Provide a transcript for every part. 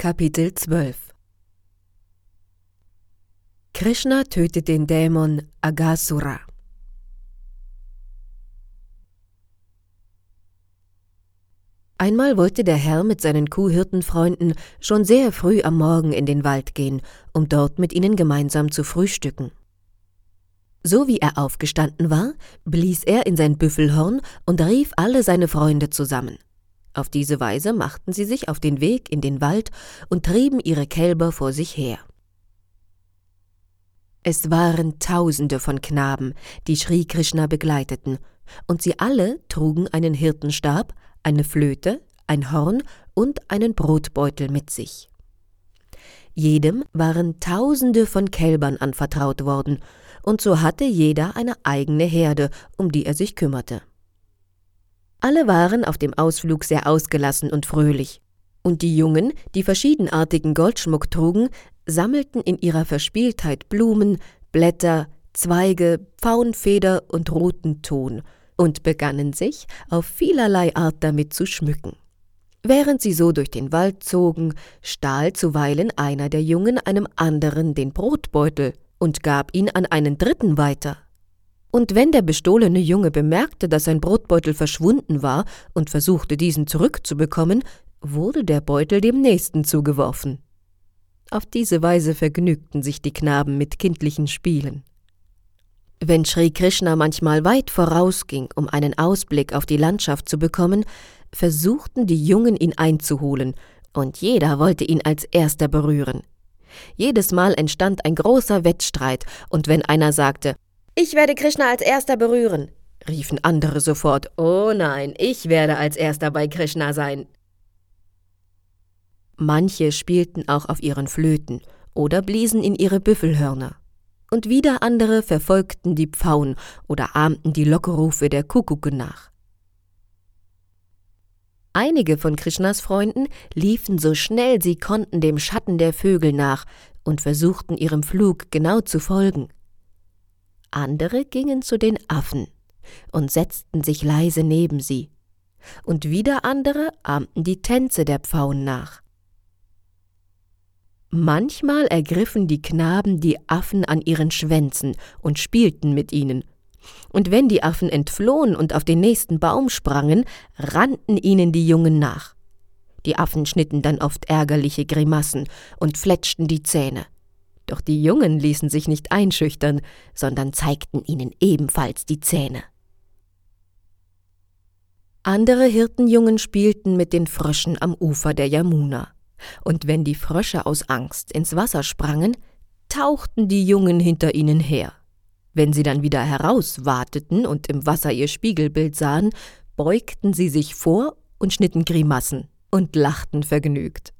Kapitel 12 Krishna tötet den Dämon Agasura. Einmal wollte der Herr mit seinen Kuhhirtenfreunden schon sehr früh am Morgen in den Wald gehen, um dort mit ihnen gemeinsam zu frühstücken. So wie er aufgestanden war, blies er in sein Büffelhorn und rief alle seine Freunde zusammen. Auf diese Weise machten sie sich auf den Weg in den Wald und trieben ihre Kälber vor sich her. Es waren Tausende von Knaben, die Sri Krishna begleiteten, und sie alle trugen einen Hirtenstab, eine Flöte, ein Horn und einen Brotbeutel mit sich. Jedem waren Tausende von Kälbern anvertraut worden, und so hatte jeder eine eigene Herde, um die er sich kümmerte. Alle waren auf dem Ausflug sehr ausgelassen und fröhlich, und die Jungen, die verschiedenartigen Goldschmuck trugen, sammelten in ihrer Verspieltheit Blumen, Blätter, Zweige, Pfauenfeder und roten Ton und begannen sich auf vielerlei Art damit zu schmücken. Während sie so durch den Wald zogen, stahl zuweilen einer der Jungen einem anderen den Brotbeutel und gab ihn an einen dritten weiter. Und wenn der bestohlene Junge bemerkte, dass sein Brotbeutel verschwunden war und versuchte, diesen zurückzubekommen, wurde der Beutel dem Nächsten zugeworfen. Auf diese Weise vergnügten sich die Knaben mit kindlichen Spielen. Wenn Sri Krishna manchmal weit vorausging, um einen Ausblick auf die Landschaft zu bekommen, versuchten die Jungen ihn einzuholen, und jeder wollte ihn als erster berühren. Jedes Mal entstand ein großer Wettstreit, und wenn einer sagte, ich werde Krishna als erster berühren, riefen andere sofort, oh nein, ich werde als erster bei Krishna sein. Manche spielten auch auf ihren Flöten oder bliesen in ihre Büffelhörner. Und wieder andere verfolgten die Pfauen oder ahmten die Lockerufe der Kuckucke nach. Einige von Krishnas Freunden liefen so schnell sie konnten dem Schatten der Vögel nach und versuchten ihrem Flug genau zu folgen. Andere gingen zu den Affen und setzten sich leise neben sie, und wieder andere ahmten die Tänze der Pfauen nach. Manchmal ergriffen die Knaben die Affen an ihren Schwänzen und spielten mit ihnen. Und wenn die Affen entflohen und auf den nächsten Baum sprangen, rannten ihnen die Jungen nach. Die Affen schnitten dann oft ärgerliche Grimassen und fletschten die Zähne. Doch die Jungen ließen sich nicht einschüchtern, sondern zeigten ihnen ebenfalls die Zähne. Andere Hirtenjungen spielten mit den Fröschen am Ufer der Yamuna und wenn die Frösche aus Angst ins Wasser sprangen, tauchten die Jungen hinter ihnen her. Wenn sie dann wieder herauswateten und im Wasser ihr Spiegelbild sahen, beugten sie sich vor und schnitten Grimassen und lachten vergnügt.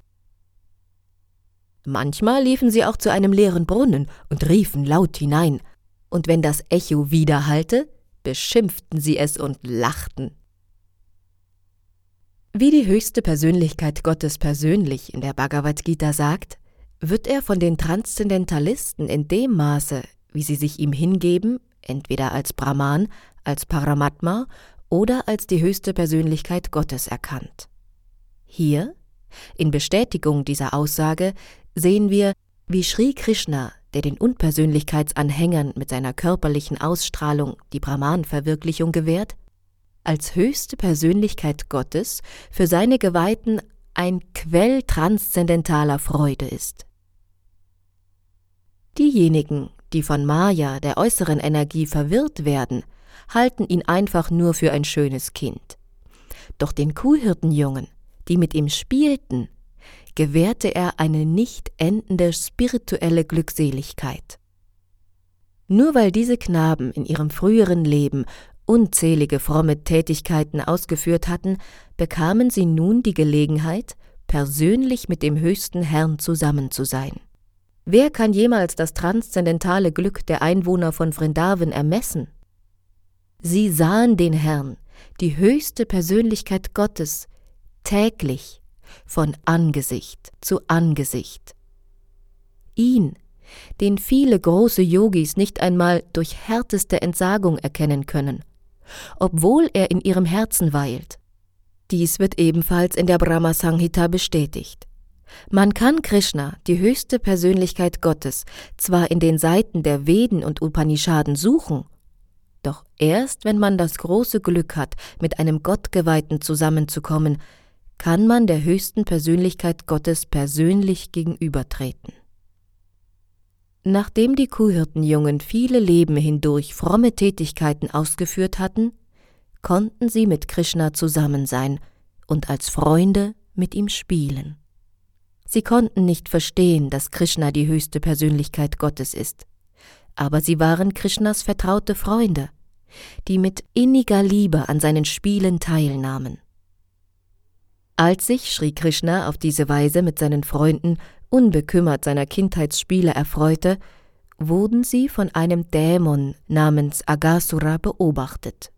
Manchmal liefen sie auch zu einem leeren Brunnen und riefen laut hinein, und wenn das Echo widerhallte, beschimpften sie es und lachten. Wie die höchste Persönlichkeit Gottes persönlich in der Bhagavad Gita sagt, wird er von den Transzendentalisten in dem Maße, wie sie sich ihm hingeben, entweder als Brahman, als Paramatma oder als die höchste Persönlichkeit Gottes erkannt. Hier, in Bestätigung dieser Aussage, sehen wir, wie Sri Krishna, der den Unpersönlichkeitsanhängern mit seiner körperlichen Ausstrahlung die Brahman-Verwirklichung gewährt, als höchste Persönlichkeit Gottes für seine Geweihten ein Quell transzendentaler Freude ist. Diejenigen, die von Maya, der äußeren Energie, verwirrt werden, halten ihn einfach nur für ein schönes Kind. Doch den Kuhhirtenjungen, die mit ihm spielten, gewährte er eine nicht endende spirituelle Glückseligkeit. Nur weil diese Knaben in ihrem früheren Leben unzählige fromme Tätigkeiten ausgeführt hatten, bekamen sie nun die Gelegenheit, persönlich mit dem höchsten Herrn zusammen zu sein. Wer kann jemals das transzendentale Glück der Einwohner von Vrindavan ermessen? Sie sahen den Herrn, die höchste Persönlichkeit Gottes, täglich, von Angesicht zu Angesicht. Ihn, den viele große Yogis nicht einmal durch härteste Entsagung erkennen können, obwohl er in ihrem Herzen weilt. Dies wird ebenfalls in der Brahma Sanghita bestätigt. Man kann Krishna, die höchste Persönlichkeit Gottes, zwar in den Seiten der Veden und Upanishaden suchen, doch erst wenn man das große Glück hat, mit einem Gottgeweihten zusammenzukommen, kann man der höchsten Persönlichkeit Gottes persönlich gegenübertreten. Nachdem die Kuhhirtenjungen viele Leben hindurch fromme Tätigkeiten ausgeführt hatten, konnten sie mit Krishna zusammen sein und als Freunde mit ihm spielen. Sie konnten nicht verstehen, dass Krishna die höchste Persönlichkeit Gottes ist, aber sie waren Krishnas vertraute Freunde, die mit inniger Liebe an seinen Spielen teilnahmen. Als sich Sri Krishna auf diese Weise mit seinen Freunden unbekümmert seiner Kindheitsspiele erfreute, wurden sie von einem Dämon namens Agasura beobachtet.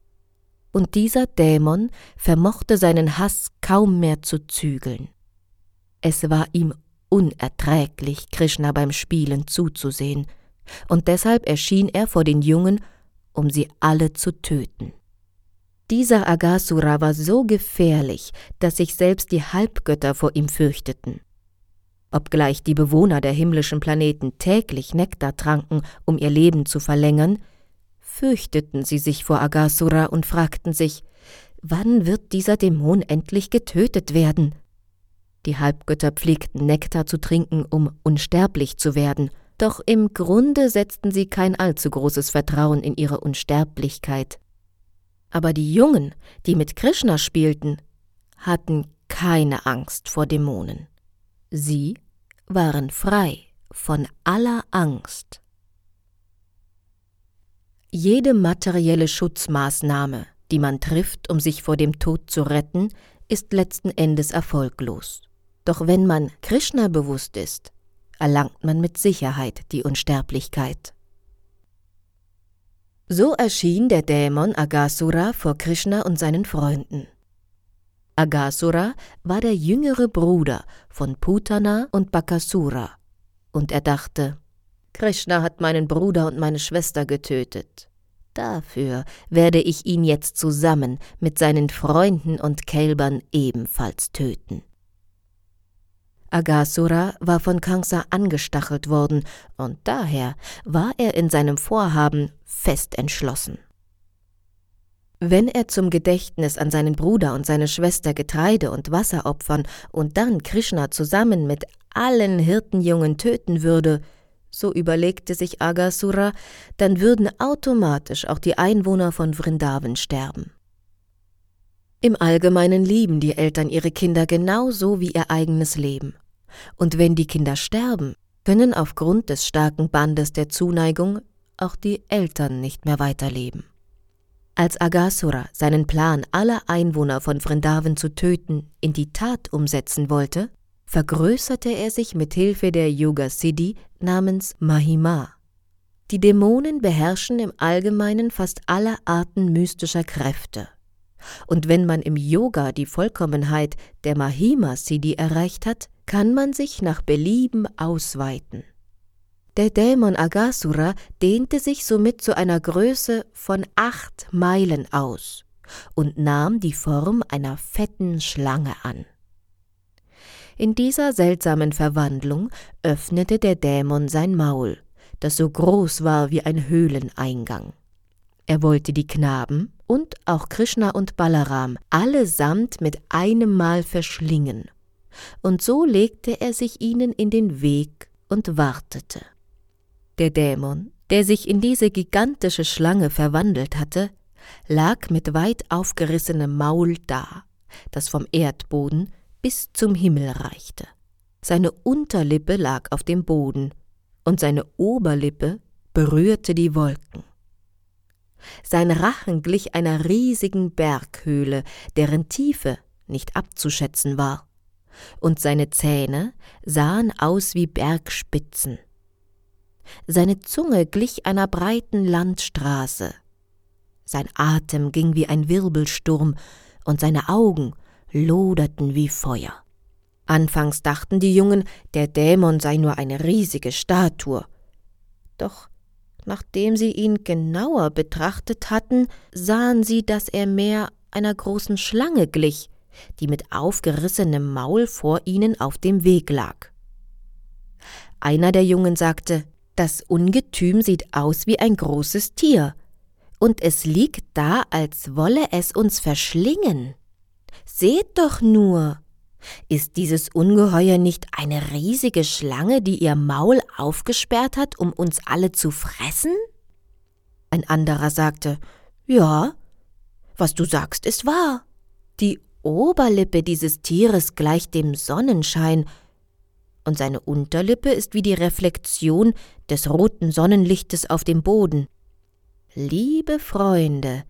Und dieser Dämon vermochte seinen Hass kaum mehr zu zügeln. Es war ihm unerträglich, Krishna beim Spielen zuzusehen, und deshalb erschien er vor den Jungen, um sie alle zu töten. Dieser Agasura war so gefährlich, dass sich selbst die Halbgötter vor ihm fürchteten. Obgleich die Bewohner der himmlischen Planeten täglich Nektar tranken, um ihr Leben zu verlängern, fürchteten sie sich vor Agasura und fragten sich, wann wird dieser Dämon endlich getötet werden? Die Halbgötter pflegten Nektar zu trinken, um unsterblich zu werden, doch im Grunde setzten sie kein allzu großes Vertrauen in ihre Unsterblichkeit. Aber die Jungen, die mit Krishna spielten, hatten keine Angst vor Dämonen. Sie waren frei von aller Angst. Jede materielle Schutzmaßnahme, die man trifft, um sich vor dem Tod zu retten, ist letzten Endes erfolglos. Doch wenn man Krishna bewusst ist, erlangt man mit Sicherheit die Unsterblichkeit. So erschien der Dämon Agasura vor Krishna und seinen Freunden. Agasura war der jüngere Bruder von Putana und Bakasura, und er dachte, Krishna hat meinen Bruder und meine Schwester getötet. Dafür werde ich ihn jetzt zusammen mit seinen Freunden und Kälbern ebenfalls töten. Agasura war von Kansa angestachelt worden, und daher war er in seinem Vorhaben fest entschlossen. Wenn er zum Gedächtnis an seinen Bruder und seine Schwester Getreide und Wasser opfern und dann Krishna zusammen mit allen Hirtenjungen töten würde, so überlegte sich Agasura, dann würden automatisch auch die Einwohner von Vrindavan sterben. Im Allgemeinen lieben die Eltern ihre Kinder genauso wie ihr eigenes Leben. Und wenn die Kinder sterben, können aufgrund des starken Bandes der Zuneigung auch die Eltern nicht mehr weiterleben. Als Agasura seinen Plan, alle Einwohner von Vrindavan zu töten, in die Tat umsetzen wollte, vergrößerte er sich mit Hilfe der Yoga Siddhi namens Mahima. Die Dämonen beherrschen im Allgemeinen fast alle Arten mystischer Kräfte. Und wenn man im Yoga die Vollkommenheit der Mahima Siddhi erreicht hat, kann man sich nach Belieben ausweiten. Der Dämon Agasura dehnte sich somit zu einer Größe von acht Meilen aus und nahm die Form einer fetten Schlange an. In dieser seltsamen Verwandlung öffnete der Dämon sein Maul, das so groß war wie ein Höhleneingang. Er wollte die Knaben und auch Krishna und Balaram allesamt mit einem Mal verschlingen und so legte er sich ihnen in den Weg und wartete. Der Dämon, der sich in diese gigantische Schlange verwandelt hatte, lag mit weit aufgerissenem Maul da, das vom Erdboden bis zum Himmel reichte. Seine Unterlippe lag auf dem Boden, und seine Oberlippe berührte die Wolken. Sein Rachen glich einer riesigen Berghöhle, deren Tiefe nicht abzuschätzen war und seine Zähne sahen aus wie Bergspitzen. Seine Zunge glich einer breiten Landstraße. Sein Atem ging wie ein Wirbelsturm, und seine Augen loderten wie Feuer. Anfangs dachten die Jungen, der Dämon sei nur eine riesige Statue. Doch nachdem sie ihn genauer betrachtet hatten, sahen sie, dass er mehr einer großen Schlange glich, die mit aufgerissenem Maul vor ihnen auf dem Weg lag. Einer der Jungen sagte, das Ungetüm sieht aus wie ein großes Tier, und es liegt da, als wolle es uns verschlingen. Seht doch nur, ist dieses Ungeheuer nicht eine riesige Schlange, die ihr Maul aufgesperrt hat, um uns alle zu fressen? Ein anderer sagte, ja, was du sagst, ist wahr. Die Oberlippe dieses Tieres gleicht dem Sonnenschein, und seine Unterlippe ist wie die Reflexion des roten Sonnenlichtes auf dem Boden. Liebe Freunde,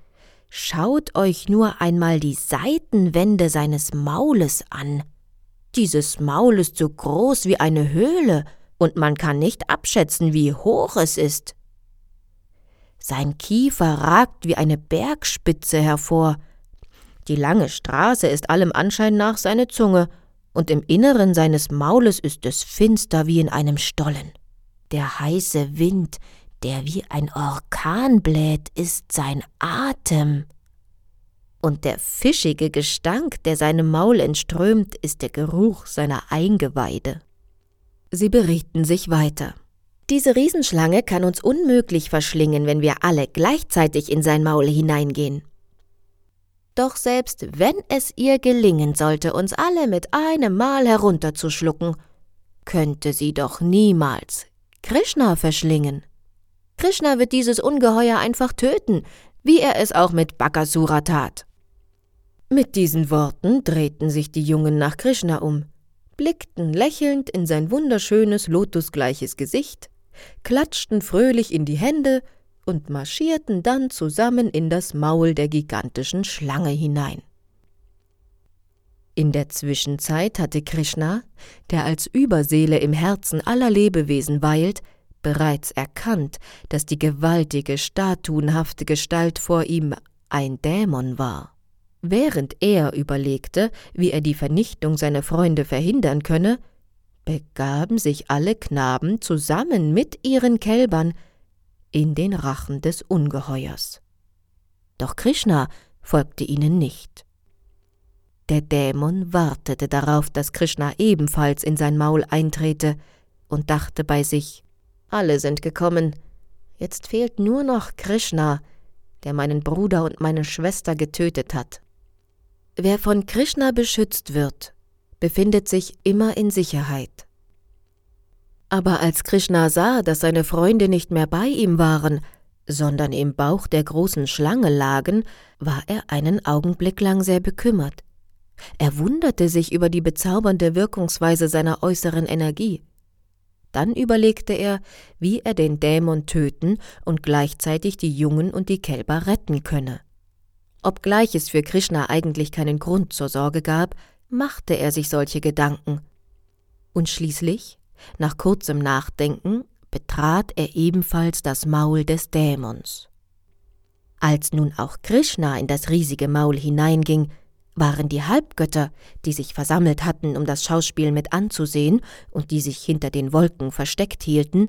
schaut euch nur einmal die Seitenwände seines Maules an. Dieses Maul ist so groß wie eine Höhle, und man kann nicht abschätzen, wie hoch es ist. Sein Kiefer ragt wie eine Bergspitze hervor. Die lange Straße ist allem Anschein nach seine Zunge, und im Inneren seines Maules ist es finster wie in einem Stollen. Der heiße Wind, der wie ein Orkan bläht, ist sein Atem. Und der fischige Gestank, der seinem Maul entströmt, ist der Geruch seiner Eingeweide. Sie berieten sich weiter. Diese Riesenschlange kann uns unmöglich verschlingen, wenn wir alle gleichzeitig in sein Maul hineingehen. Doch selbst wenn es ihr gelingen sollte, uns alle mit einem Mal herunterzuschlucken, könnte sie doch niemals Krishna verschlingen. Krishna wird dieses Ungeheuer einfach töten, wie er es auch mit Bakasura tat. Mit diesen Worten drehten sich die Jungen nach Krishna um, blickten lächelnd in sein wunderschönes lotusgleiches Gesicht klatschten fröhlich in die Hände und marschierten dann zusammen in das Maul der gigantischen Schlange hinein. In der Zwischenzeit hatte Krishna, der als Überseele im Herzen aller Lebewesen weilt, bereits erkannt, dass die gewaltige, statuenhafte Gestalt vor ihm ein Dämon war. Während er überlegte, wie er die Vernichtung seiner Freunde verhindern könne, begaben sich alle Knaben zusammen mit ihren Kälbern in den Rachen des Ungeheuers. Doch Krishna folgte ihnen nicht. Der Dämon wartete darauf, dass Krishna ebenfalls in sein Maul eintrete und dachte bei sich, alle sind gekommen, jetzt fehlt nur noch Krishna, der meinen Bruder und meine Schwester getötet hat. Wer von Krishna beschützt wird, befindet sich immer in Sicherheit. Aber als Krishna sah, dass seine Freunde nicht mehr bei ihm waren, sondern im Bauch der großen Schlange lagen, war er einen Augenblick lang sehr bekümmert. Er wunderte sich über die bezaubernde Wirkungsweise seiner äußeren Energie. Dann überlegte er, wie er den Dämon töten und gleichzeitig die Jungen und die Kälber retten könne. Obgleich es für Krishna eigentlich keinen Grund zur Sorge gab, machte er sich solche Gedanken. Und schließlich, nach kurzem Nachdenken, betrat er ebenfalls das Maul des Dämons. Als nun auch Krishna in das riesige Maul hineinging, waren die Halbgötter, die sich versammelt hatten, um das Schauspiel mit anzusehen und die sich hinter den Wolken versteckt hielten,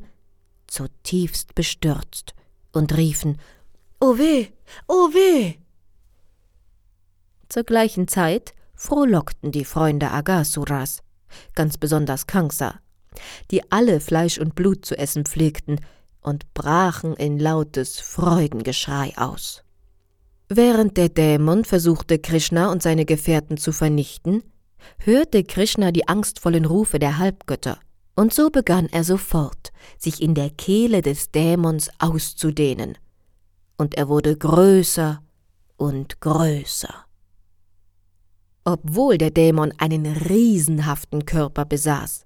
zutiefst bestürzt und riefen O weh, o weh. Zur gleichen Zeit frohlockten die Freunde Agasuras, ganz besonders Kansa, die alle Fleisch und Blut zu essen pflegten und brachen in lautes Freudengeschrei aus. Während der Dämon versuchte, Krishna und seine Gefährten zu vernichten, hörte Krishna die angstvollen Rufe der Halbgötter, und so begann er sofort, sich in der Kehle des Dämons auszudehnen, und er wurde größer und größer. Obwohl der Dämon einen riesenhaften Körper besaß,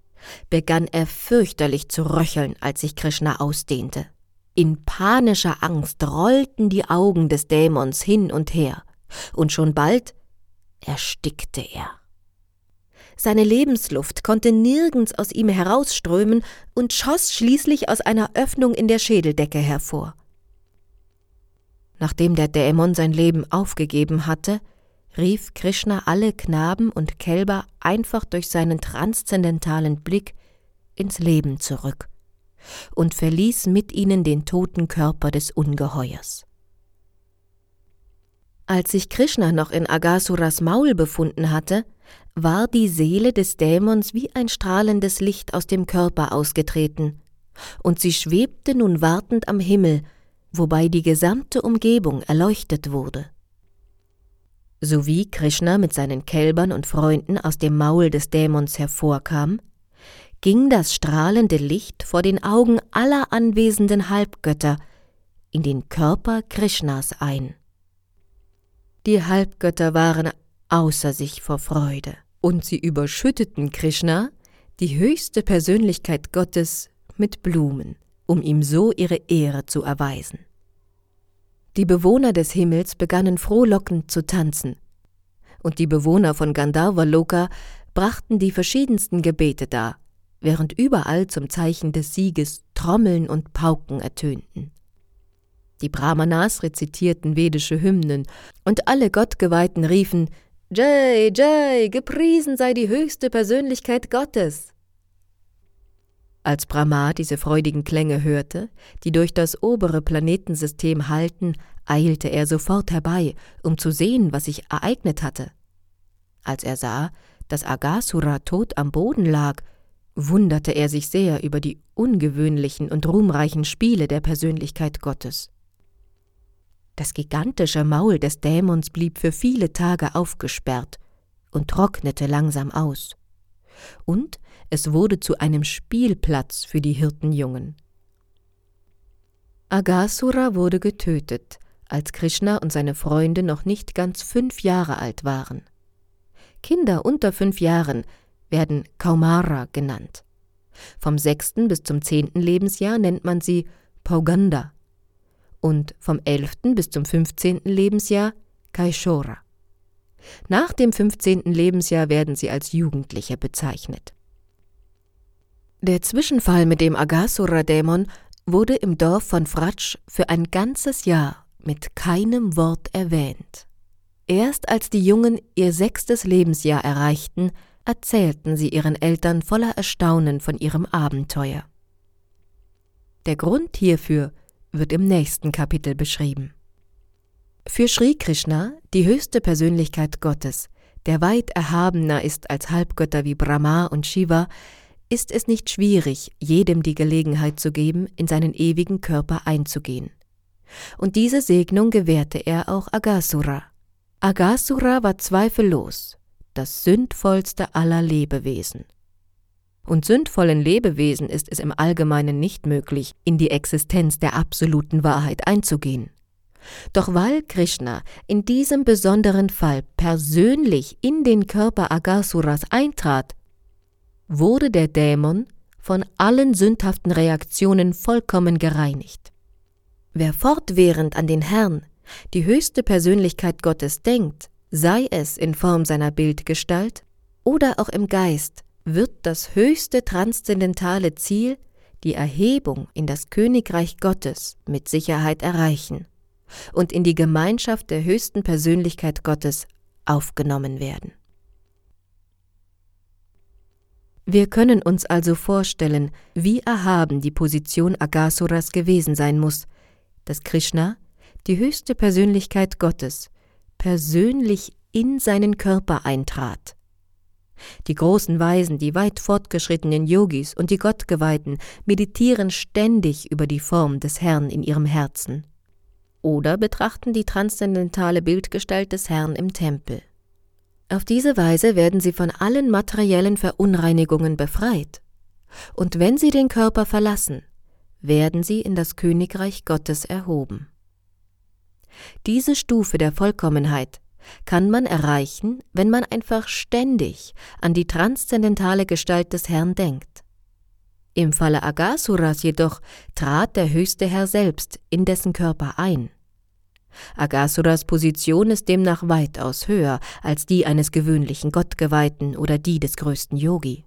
begann er fürchterlich zu röcheln, als sich Krishna ausdehnte. In panischer Angst rollten die Augen des Dämons hin und her, und schon bald erstickte er. Seine Lebensluft konnte nirgends aus ihm herausströmen und schoss schließlich aus einer Öffnung in der Schädeldecke hervor. Nachdem der Dämon sein Leben aufgegeben hatte, rief Krishna alle Knaben und Kälber einfach durch seinen transzendentalen Blick ins Leben zurück und verließ mit ihnen den toten Körper des Ungeheuers. Als sich Krishna noch in Agasuras Maul befunden hatte, war die Seele des Dämons wie ein strahlendes Licht aus dem Körper ausgetreten, und sie schwebte nun wartend am Himmel, wobei die gesamte Umgebung erleuchtet wurde. Sowie Krishna mit seinen Kälbern und Freunden aus dem Maul des Dämons hervorkam, ging das strahlende Licht vor den Augen aller anwesenden Halbgötter in den Körper Krishnas ein. Die Halbgötter waren außer sich vor Freude, und sie überschütteten Krishna, die höchste Persönlichkeit Gottes, mit Blumen, um ihm so ihre Ehre zu erweisen. Die Bewohner des Himmels begannen frohlockend zu tanzen, und die Bewohner von Gandharva-Loka brachten die verschiedensten Gebete dar, während überall zum Zeichen des Sieges Trommeln und Pauken ertönten. Die Brahmanas rezitierten vedische Hymnen, und alle Gottgeweihten riefen Jai, Jai, gepriesen sei die höchste Persönlichkeit Gottes. Als Brahma diese freudigen Klänge hörte, die durch das obere Planetensystem hallten, eilte er sofort herbei, um zu sehen, was sich ereignet hatte. Als er sah, dass Agasura tot am Boden lag, wunderte er sich sehr über die ungewöhnlichen und ruhmreichen Spiele der Persönlichkeit Gottes. Das gigantische Maul des Dämons blieb für viele Tage aufgesperrt und trocknete langsam aus. Und es wurde zu einem Spielplatz für die Hirtenjungen. Agasura wurde getötet, als Krishna und seine Freunde noch nicht ganz fünf Jahre alt waren. Kinder unter fünf Jahren werden Kaumara genannt. Vom sechsten bis zum zehnten Lebensjahr nennt man sie Pauganda und vom elften bis zum fünfzehnten Lebensjahr Kaishora. Nach dem fünfzehnten Lebensjahr werden sie als Jugendliche bezeichnet. Der Zwischenfall mit dem Agasura-Dämon wurde im Dorf von Fratsch für ein ganzes Jahr mit keinem Wort erwähnt. Erst als die Jungen ihr sechstes Lebensjahr erreichten, erzählten sie ihren Eltern voller Erstaunen von ihrem Abenteuer. Der Grund hierfür wird im nächsten Kapitel beschrieben. Für Sri Krishna, die höchste Persönlichkeit Gottes, der weit erhabener ist als Halbgötter wie Brahma und Shiva, ist es nicht schwierig, jedem die Gelegenheit zu geben, in seinen ewigen Körper einzugehen. Und diese Segnung gewährte er auch Agasura. Agasura war zweifellos das sündvollste aller Lebewesen. Und sündvollen Lebewesen ist es im Allgemeinen nicht möglich, in die Existenz der absoluten Wahrheit einzugehen. Doch weil Krishna in diesem besonderen Fall persönlich in den Körper Agasuras eintrat, wurde der Dämon von allen sündhaften Reaktionen vollkommen gereinigt. Wer fortwährend an den Herrn, die höchste Persönlichkeit Gottes, denkt, sei es in Form seiner Bildgestalt oder auch im Geist, wird das höchste transzendentale Ziel, die Erhebung in das Königreich Gottes, mit Sicherheit erreichen und in die Gemeinschaft der höchsten Persönlichkeit Gottes aufgenommen werden. Wir können uns also vorstellen, wie erhaben die Position Agasuras gewesen sein muss, dass Krishna, die höchste Persönlichkeit Gottes, persönlich in seinen Körper eintrat. Die großen Weisen, die weit fortgeschrittenen Yogis und die Gottgeweihten meditieren ständig über die Form des Herrn in ihrem Herzen oder betrachten die transzendentale Bildgestalt des Herrn im Tempel. Auf diese Weise werden sie von allen materiellen Verunreinigungen befreit. Und wenn sie den Körper verlassen, werden sie in das Königreich Gottes erhoben. Diese Stufe der Vollkommenheit kann man erreichen, wenn man einfach ständig an die transzendentale Gestalt des Herrn denkt. Im Falle Agasuras jedoch trat der höchste Herr selbst in dessen Körper ein. Agasuras Position ist demnach weitaus höher als die eines gewöhnlichen Gottgeweihten oder die des größten Yogi.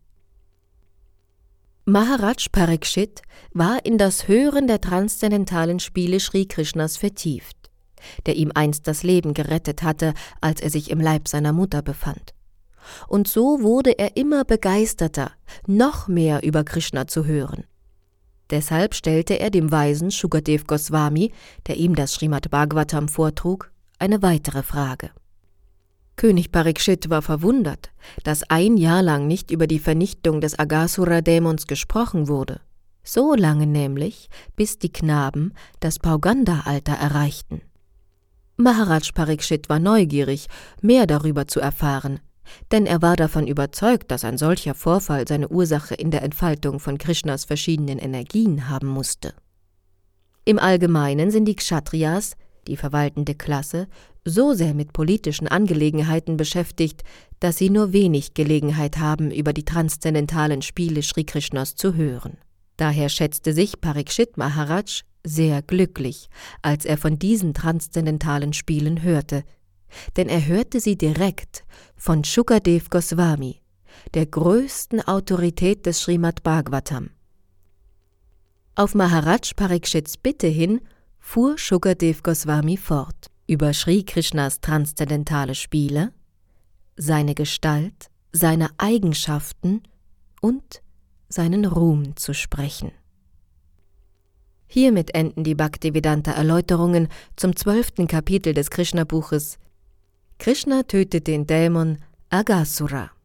Maharaj Parikshit war in das Hören der transzendentalen Spiele Sri Krishnas vertieft, der ihm einst das Leben gerettet hatte, als er sich im Leib seiner Mutter befand. Und so wurde er immer begeisterter, noch mehr über Krishna zu hören. Deshalb stellte er dem Weisen Shukadev Goswami, der ihm das Srimad Bhagavatam vortrug, eine weitere Frage. König Parikshit war verwundert, dass ein Jahr lang nicht über die Vernichtung des Agasura-Dämons gesprochen wurde. So lange nämlich, bis die Knaben das Pauganda-Alter erreichten. Maharaj Parikshit war neugierig, mehr darüber zu erfahren, denn er war davon überzeugt, dass ein solcher Vorfall seine Ursache in der Entfaltung von Krishnas verschiedenen Energien haben musste. Im Allgemeinen sind die Kshatriyas, die verwaltende Klasse, so sehr mit politischen Angelegenheiten beschäftigt, dass sie nur wenig Gelegenheit haben, über die transzendentalen Spiele Sri Krishnas zu hören. Daher schätzte sich Parikshit Maharaj sehr glücklich, als er von diesen transzendentalen Spielen hörte, denn er hörte sie direkt von Shukadev Goswami, der größten Autorität des Srimad Bhagavatam. Auf Maharaj Parikshits Bitte hin fuhr Shukadev Goswami fort über Sri Krishnas transzendentale Spiele, seine Gestalt, seine Eigenschaften und seinen Ruhm zu sprechen. Hiermit enden die Bhaktivedanta Erläuterungen zum zwölften Kapitel des Krishna-Buches Krishna tötet den Dämon Agasura.